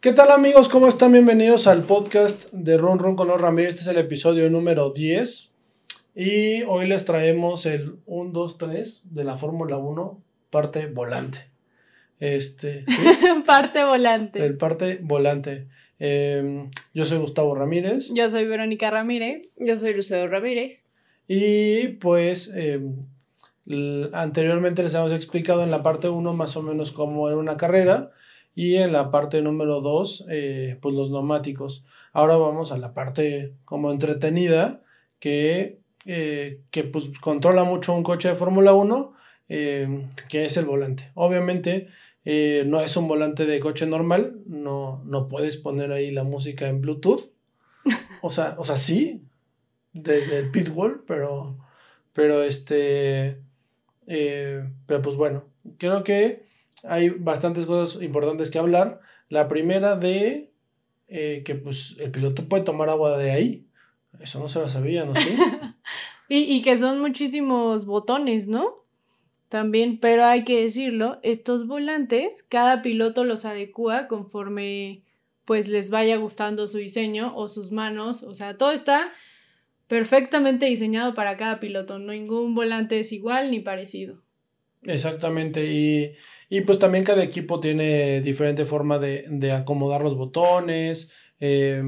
¿Qué tal amigos? ¿Cómo están? Bienvenidos al podcast de Run Run con los Ramírez. Este es el episodio número 10. Y hoy les traemos el 1, 2, 3 de la Fórmula 1, parte volante. Este. parte volante. El parte volante. Em, yo soy Gustavo Ramírez. Yo soy Verónica Ramírez. Yo soy Lucero Ramírez. Y pues em, anteriormente les hemos explicado en la parte 1 más o menos cómo era una carrera y en la parte número 2 eh, pues los neumáticos. Ahora vamos a la parte como entretenida que, eh, que pues controla mucho un coche de Fórmula 1 em, que es el volante. Obviamente eh, no es un volante de coche normal, no, no puedes poner ahí la música en Bluetooth. O sea, o sea, sí, desde el pitbull, pero, pero este, pero pues bueno, creo que hay bastantes cosas importantes que hablar. La primera de eh, que pues el piloto puede tomar agua de ahí. Eso no se lo sabía, ¿no? ¿Sí? y, y que son muchísimos botones, ¿no? También, pero hay que decirlo, estos volantes, cada piloto los adecua conforme pues les vaya gustando su diseño o sus manos, o sea, todo está perfectamente diseñado para cada piloto, ningún volante es igual ni parecido. Exactamente, y, y pues también cada equipo tiene diferente forma de, de acomodar los botones, eh,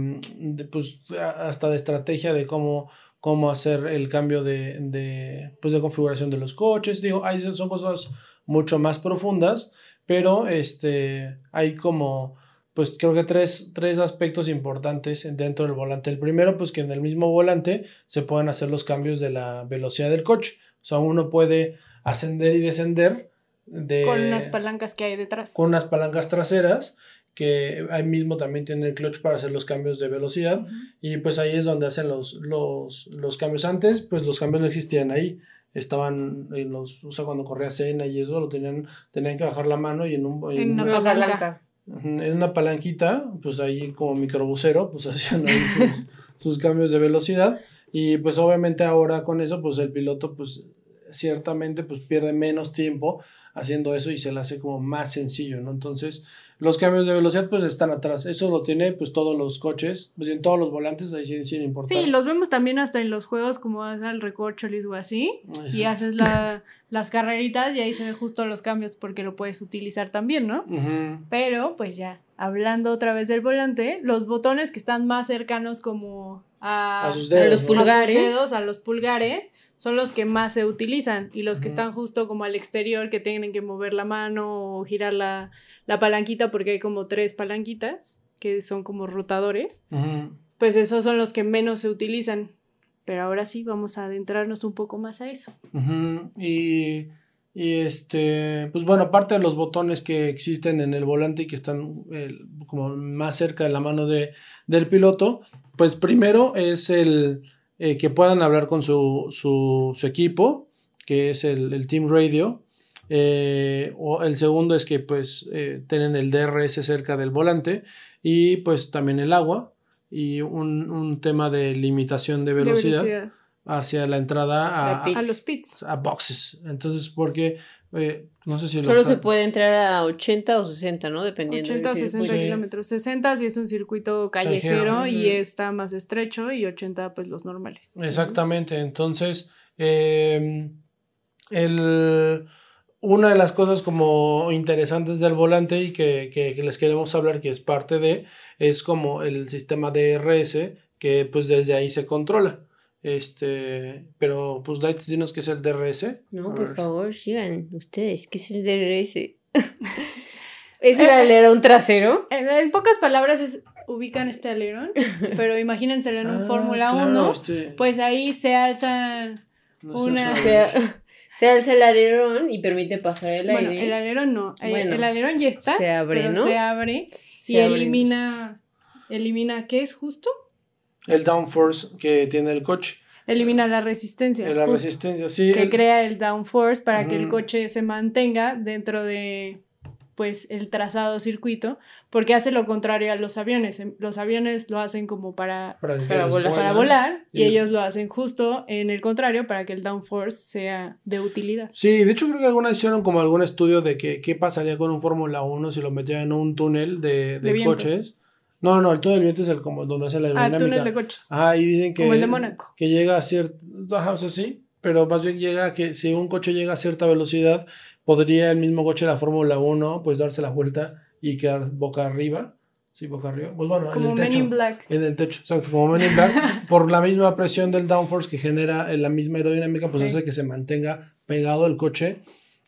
pues hasta de estrategia de cómo cómo hacer el cambio de, de, pues de configuración de los coches. Digo, hay, son cosas mucho más profundas, pero este, hay como, pues creo que tres, tres aspectos importantes dentro del volante. El primero, pues que en el mismo volante se pueden hacer los cambios de la velocidad del coche. O sea, uno puede ascender y descender. De, con las palancas que hay detrás. Con unas palancas traseras que ahí mismo también tiene el clutch para hacer los cambios de velocidad y pues ahí es donde hacen los, los, los, cambios antes, pues los cambios no existían ahí, estaban en los, o sea, cuando corría cena y eso, lo tenían, tenían que bajar la mano y en, un, en, una palanca. En una palanquita, pues ahí como microbusero, pues hacían ahí sus, sus cambios de velocidad y pues obviamente ahora con eso, pues el piloto pues ciertamente pues pierde menos tiempo haciendo eso y se le hace como más sencillo, ¿no? Entonces, los cambios de velocidad pues están atrás. Eso lo tiene pues todos los coches, pues en todos los volantes ahí sí, sin importar. Sí, los vemos también hasta en los juegos como vas al recorcholis o así y haces la, las carreritas y ahí se ve justo los cambios porque lo puedes utilizar también, ¿no? Pero pues ya, hablando otra vez del volante, los botones que están más cercanos como a, a, sus dedos, a los pulgares, a, dedos, a los pulgares son los que más se utilizan y los que están justo como al exterior que tienen que mover la mano o girar la, la palanquita porque hay como tres palanquitas que son como rotadores, pues esos son los que menos se utilizan. Pero ahora sí, vamos a adentrarnos un poco más a eso. Y, y, este, pues bueno, aparte de los botones que existen en el volante y que están como más cerca de la mano de, del piloto, pues primero es el, eh, que puedan hablar con su, su, su equipo, que es el, el Team Radio. Eh, o el segundo es que pues eh, tienen el DRS cerca del volante y pues también el agua y un, un tema de limitación de velocidad, hacia la entrada a, a, los pits. A boxes. Entonces, porque eh, no sé si Solo se puede entrar a 80 o 60, ¿no? Dependiendo. 80 o 60 kilómetros. 60 si es un circuito callejero y está más estrecho y 80 pues los normales. Exactamente. Entonces, em, el, una de las cosas como interesantes del volante y que, que, que les queremos hablar, que es parte de, es como el sistema DRS que pues desde ahí se controla. Este, pero pues Lights, dinos qué es el DRS. No, por favor, sigan ustedes, ¿qué es el DRS? ¿Es el alerón trasero? En, pocas palabras es ubican este alerón, pero imagínense en un ah, Fórmula 1, este. pues ahí se alza una... Se, alza el alerón y permite pasar el aire. Bueno, el alerón no, eh, el alerón ya está, se abre, ¿no? Se abre y elimina, elimina, ¿qué es justo? El downforce que tiene el coche. Elimina la resistencia. La resistencia, sí. Que crea el downforce para que el coche se mantenga dentro de pues el trazado circuito, porque hace lo contrario a los aviones. Em, los aviones lo hacen como para, para, volar, y, ellos lo hacen justo en el contrario para que el downforce sea de utilidad. Sí, de hecho creo que algunas hicieron como algún estudio de que, qué pasaría con un Fórmula 1 si lo metían en un túnel de, de, coches. No, no, el túnel de viento es el como donde hace la aerodinámica. Ah, túnel de coches. Ah, y dicen que... Como el de Mónaco. Que llega a cierto... o sea, sí, pero más bien llega a que si un coche llega a cierta velocidad, podría el mismo coche de la Fórmula 1 pues darse la vuelta y quedar boca arriba. Sí, boca arriba. Pues bueno, como en el techo. Men in Black. En el techo, exacto, como Men in Black. por la misma presión del downforce que genera la misma aerodinámica, pues hace que se mantenga pegado el coche.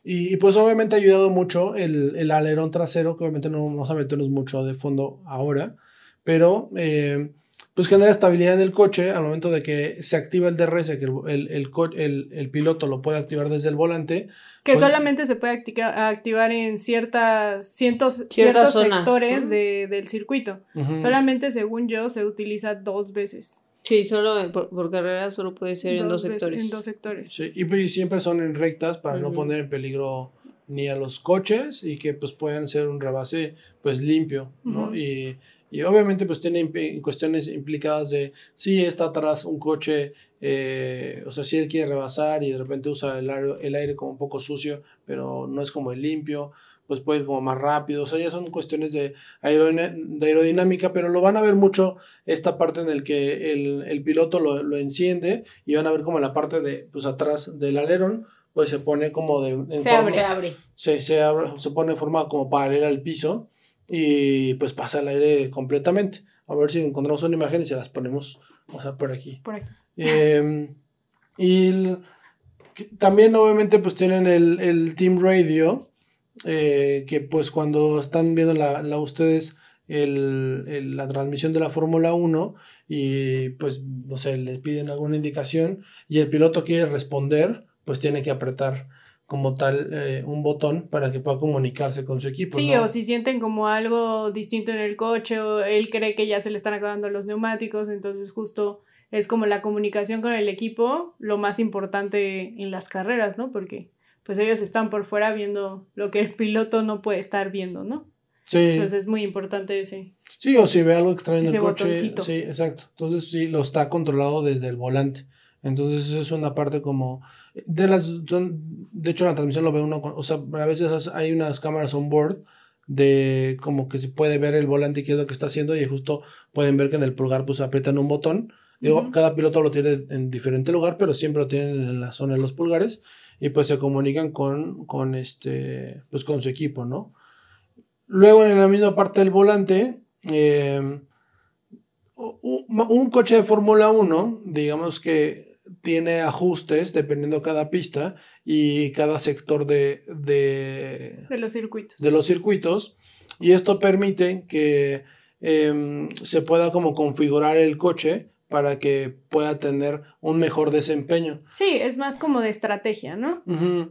Y, pues obviamente ha ayudado mucho el, el alerón trasero, que obviamente no vamos a meternos mucho de fondo ahora, pero eh, pues genera estabilidad en el coche al momento de que se activa el DRS, que el, el, el piloto lo puede activar desde el volante. Que pues solamente se puede activar en ciertas, cientos, ciertos sectores de, del circuito. Solamente, según yo, se utiliza dos veces. Sí, solo por, carrera solo puede ser en dos sectores. En dos sectores. Sí, y pues siempre son en rectas para no poner en peligro ni a los coches y que pues puedan ser un rebase pues limpio, ¿no? Y y obviamente pues tiene cuestiones implicadas de si está atrás un coche, eh, o sea, si él quiere rebasar y de repente usa el aire, el aire como un poco sucio, pero no es como el limpio, pues puede ir como más rápido, o sea, ya son cuestiones de, de aerodinámica, pero lo van a ver mucho esta parte en el que el, piloto lo, lo, enciende y van a ver como la parte de, pues atrás del alerón, pues se pone como de... se, abre. Se, se, abre, se pone en forma como paralela al piso y pues pasa el aire completamente. A ver si encontramos una imagen y se las ponemos, o sea, por aquí. Por aquí. Em, y también obviamente pues tienen el, Team Radio, eh, que pues cuando están viendo la, la ustedes el, la transmisión de la Fórmula 1 y pues no sé, les piden alguna indicación y el piloto quiere responder, pues tiene que apretar como tal eh, un botón para que pueda comunicarse con su equipo. Sí, o si sienten como algo distinto en el coche o él cree que ya se le están acabando los neumáticos, entonces justo es como la comunicación con el equipo lo más importante en las carreras, ¿no? Porque pues ellos están por fuera viendo lo que el piloto no puede estar viendo, ¿no? Sí. Entonces es muy importante ese. Sí, o si ve algo extraño en el coche. Sí, exacto. Entonces sí, lo está controlado desde el volante. Entonces es una parte como de las de hecho la transmisión lo ve uno o sea a veces hay unas cámaras on board de como que se puede ver el volante y qué es lo que está haciendo y justo pueden ver que en el pulgar pues aprietan un botón digo cada piloto lo tiene en diferente lugar pero siempre lo tienen en la zona de los pulgares y pues se comunican con con este pues con su equipo no luego en la misma parte del volante eh, un coche de Fórmula 1 digamos que tiene ajustes dependiendo cada pista y cada sector de, de, los circuitos. De los circuitos. Y esto permite que em, se pueda como configurar el coche para que pueda tener un mejor desempeño. Sí, es más como de estrategia, ¿no?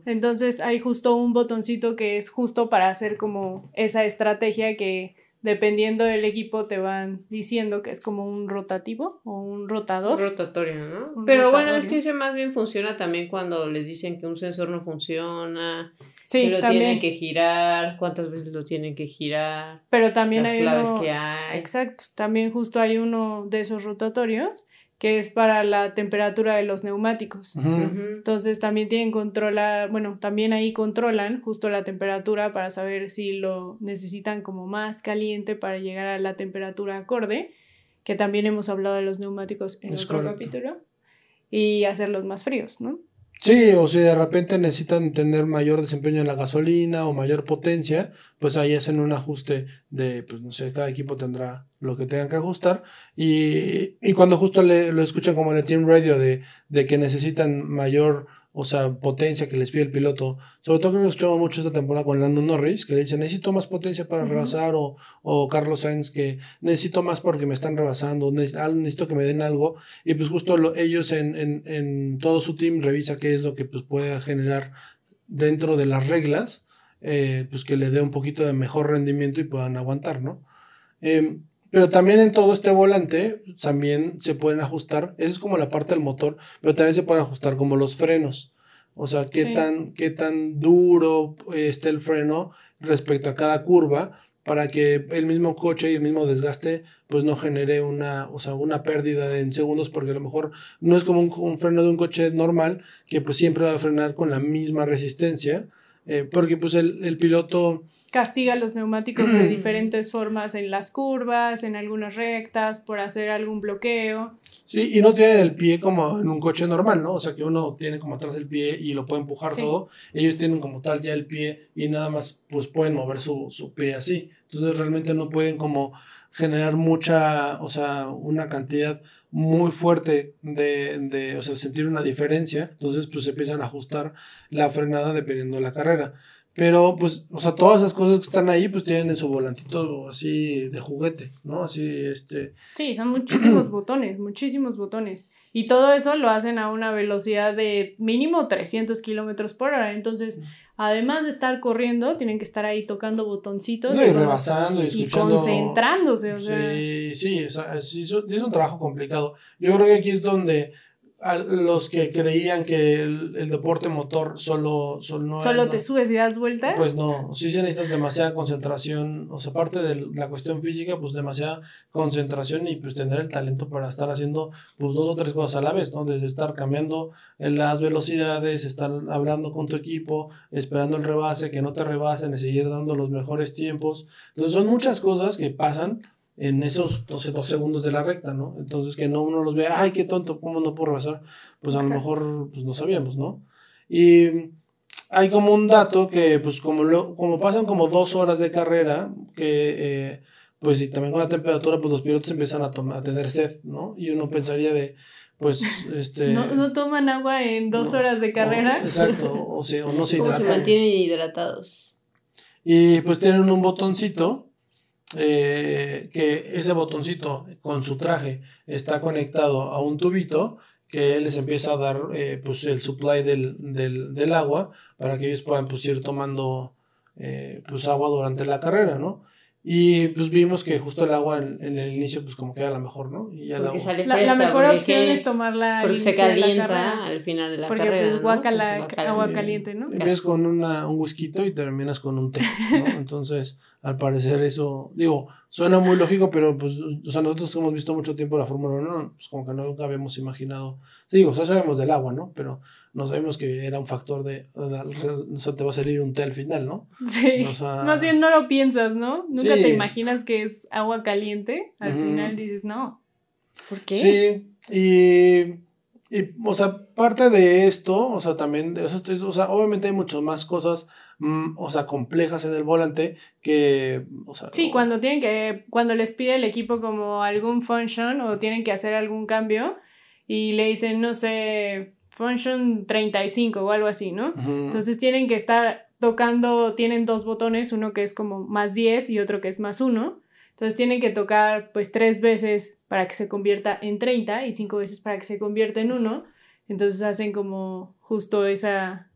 Entonces hay justo un botoncito que es justo para hacer como esa estrategia que dependiendo del equipo te van diciendo que es como un rotativo o un rotador. Rotatorio, ¿no? Pero bueno, es que ese más bien funciona también cuando les dicen que un sensor no funciona, sí, que lo tienen que girar, cuántas veces lo tienen que girar. Pero también hay uno, que hay. Exacto, también justo hay uno de esos rotatorios que es para la temperatura de los neumáticos. Entonces también tienen controlar, bueno, también ahí controlan justo la temperatura para saber si lo necesitan como más caliente para llegar a la temperatura acorde, que también hemos hablado de los neumáticos en otro capítulo, y hacerlos más fríos, ¿no? Sí, o si de repente necesitan tener mayor desempeño en la gasolina o mayor potencia, pues ahí hacen un ajuste de, pues no sé, cada equipo tendrá lo que tengan que ajustar. Y, y cuando justo le, lo escuchan como en el Team Radio de, de que necesitan mayor o sea, potencia que les pide el piloto. Sobre todo que hemos escuchado mucho esta temporada con Lando Norris, que le dice, necesito más potencia para rebasar, o, o Carlos Sainz, que necesito más porque me están rebasando, necesito que me den algo. Y pues justo ellos en, en, en, todo su team revisa qué es lo que pues, puede generar dentro de las reglas, eh, pues que le dé un poquito de mejor rendimiento y puedan aguantar, ¿no? Eh, pero también en todo este volante también se pueden ajustar, esa es como la parte del motor, pero también se pueden ajustar como los frenos. O sea, qué, tan, qué tan duro esté el freno respecto a cada curva para que el mismo coche y el mismo desgaste pues no genere una, o sea, una pérdida en segundos porque a lo mejor no es como un, freno de un coche normal que pues siempre va a frenar con la misma resistencia eh, porque pues el, el piloto castiga los neumáticos de diferentes formas en las curvas, en algunas rectas, por hacer algún bloqueo. Sí, y no tienen el pie como en un coche normal, ¿no? O sea, que uno tiene como atrás el pie y lo puede empujar todo. Ellos tienen como tal ya el pie y nada más pues pueden mover su, su pie así. Entonces realmente no pueden como generar mucha, o sea, una cantidad muy fuerte de, de, o sea, sentir una diferencia. Entonces pues se empiezan a ajustar la frenada dependiendo de la carrera. Pero, pues, o sea, todas esas cosas que están ahí, pues tienen en su volantito así de juguete, ¿no? Así, este. Sí, son muchísimos botones, muchísimos botones. Y todo eso lo hacen a una velocidad de mínimo 300 kilómetros por hora. Entonces, además de estar corriendo, tienen que estar ahí tocando botoncitos. y, rebasando y, concentrándose, o sea. Sí, sí, o sea, es, es un trabajo complicado. Yo creo que aquí es donde a los que creían que el, deporte motor solo solo, ¿Solo te subes y das vueltas pues no sí se necesitas demasiada concentración o sea aparte de la cuestión física pues demasiada concentración y pues tener el talento para estar haciendo pues dos o tres cosas a la vez no desde estar cambiando las velocidades estar hablando con tu equipo esperando el rebase que no te rebasen y seguir dando los mejores tiempos. Entonces son muchas cosas que pasan en esos 12, dos segundos de la recta, ¿no? Entonces que no uno los vea, ay, qué tonto, ¿cómo no puedo rebasar? Pues a lo mejor pues no sabíamos, ¿no? Y hay como un dato que pues como, lo, como pasan como dos horas de carrera, que eh, pues y también con la temperatura, pues los pilotos empiezan a, tomar, a tener sed, ¿no? Y uno pensaría de, pues, este... ¿No, no toman agua en dos horas de carrera? exacto, o, sea, o no se hidratan. se mantienen hidratados. Y pues tienen un botoncito eh, que ese botoncito con su traje está conectado a un tubito que les empieza a dar eh, pues el supply del, del, del, agua para que ellos puedan pues ir tomando eh, pues agua durante la carrera, ¿no? Y pues vimos que justo el agua en, el inicio pues como que era la mejor, ¿no? Y ya la, la, mejor opción es tomarla porque se calienta al final de la carrera. Porque pues guaca la agua caliente, ¿no? Empiezas con una, un whisky y terminas con un té, ¿no? Entonces, al parecer eso, digo, suena muy lógico, pero pues, o sea, nosotros hemos visto mucho tiempo la Fórmula 1, pues como que nunca habíamos imaginado, digo, o sea, sabemos del agua, ¿no? Pero no sabemos que era un factor de, o sea, te va a salir un té al final, ¿no? Sí, más bien no lo piensas, ¿no? Nunca te imaginas que es agua caliente, al final dices, no, ¿por qué? Sí, y... Y, o sea, parte de esto, o sea, también, eso, o sea, obviamente hay muchas más cosas Mm, o sea, complejas en el volante que, o sea... Sí, cuando tienen que, cuando les pide el equipo como algún function o tienen que hacer algún cambio y le dicen, no sé, function 35 o algo así, ¿no? Entonces tienen que estar tocando, tienen dos botones, uno que es como más 10 y otro que es más 1. Entonces tienen que tocar pues tres veces para que se convierta en 30 y cinco veces para que se convierta en 1. Entonces hacen como justo esa,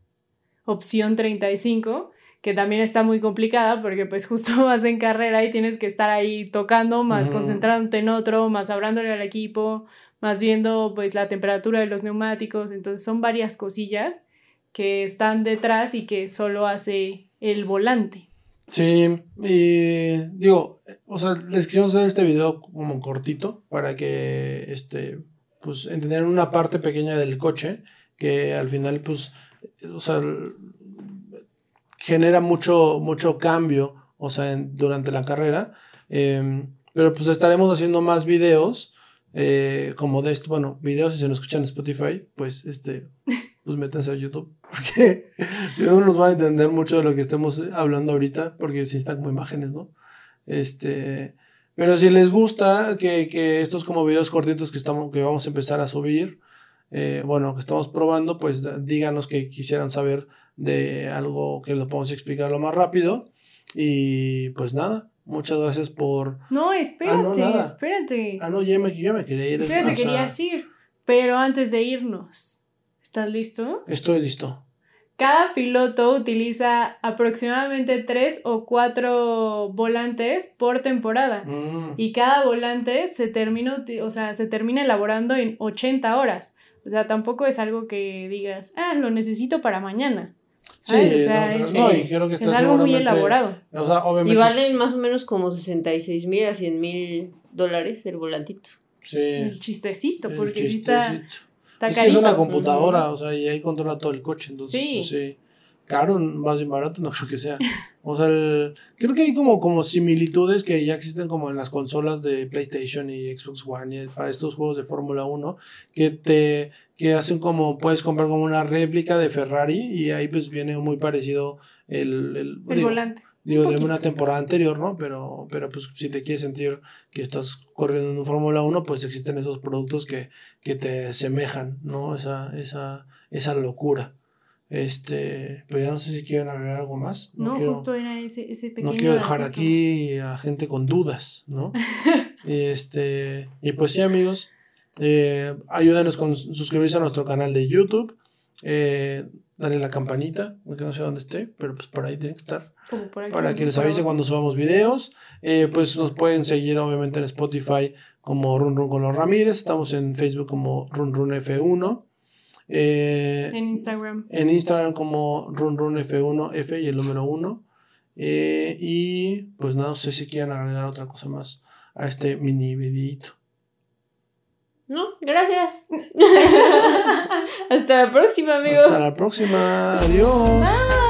opción 35, que también está muy complicada porque pues justo vas en carrera y tienes que estar ahí tocando, más concentrándote en otro, más hablándole al equipo, más viendo pues la temperatura de los neumáticos, entonces son varias cosillas que están detrás y que solo hace el volante. Sí, y digo, o sea, les quisimos hacer este video como cortito para que, este, pues, entendieran una parte pequeña del coche que al final, pues, o sea, genera mucho, mucho cambio, o sea, durante la carrera. Em, pero pues estaremos haciendo más videos, eh, como de esto, bueno, videos si se nos escuchan en Spotify, pues este, pues métanse a YouTube, porque no nos van a entender mucho de lo que estemos hablando ahorita, porque si están como imágenes, ¿no? Este, pero si les gusta que, que estos como videos cortitos que, estamos, que vamos a empezar a subir, eh, bueno, que estamos probando, pues díganos que quisieran saber de algo que lo podemos explicar lo más rápido. Y pues nada, muchas gracias por... No, espérate, ah, espérate. Ah, no, ya me, me quería ir. Espérate, querías ir. Pero antes de irnos, ¿estás listo? Estoy listo. Cada piloto utiliza aproximadamente tres o cuatro volantes por temporada. Mm. Y cada volante se termina, o sea, se termina elaborando en 80 horas. O sea, tampoco es algo que digas, ah, lo necesito para mañana. Sí, o sea, es, algo muy elaborado. O sea, obviamente... Y valen más o menos como 66 mil a 100 mil dólares el volantito. Sí. El chistecito, porque sí está, está es que es una computadora, o sea, y ahí controla todo el coche, entonces, sí. Pues, sí. Caro, más bien barato, no creo que sea. O sea, creo que hay como, como similitudes que ya existen como en las consolas de PlayStation y Xbox One y para estos juegos de Fórmula 1 que te que hacen como puedes comprar como una réplica de Ferrari y ahí pues viene muy parecido el, el, volante. Digo, de una temporada anterior, ¿no? Pero, pero pues si te quieres sentir que estás corriendo en un Fórmula 1, pues existen esos productos que, que te semejan, ¿no? Esa, esa, esa locura. Este, pero ya no sé si quieren agregar algo más. No, justo era ese, ese pequeño. No quiero dejar aquí a gente con dudas, ¿no? este, y pues sí, amigos, eh, ayúdanos con suscribirse a nuestro canal de YouTube. Eh, dale la campanita, porque no sé dónde esté, pero pues por ahí tiene que estar. para que les avise cuando subamos videos. Eh, pues nos pueden seguir obviamente en Spotify como Run Run con los Ramírez. Estamos en Facebook como Run Run F1. Eh, en Instagram. En Instagram como RunRunF1F y el número 1. Eh, y pues no sé si quieren agregar otra cosa más a este mini videito. No, gracias. Hasta la próxima, amigos. Hasta la próxima. Adiós.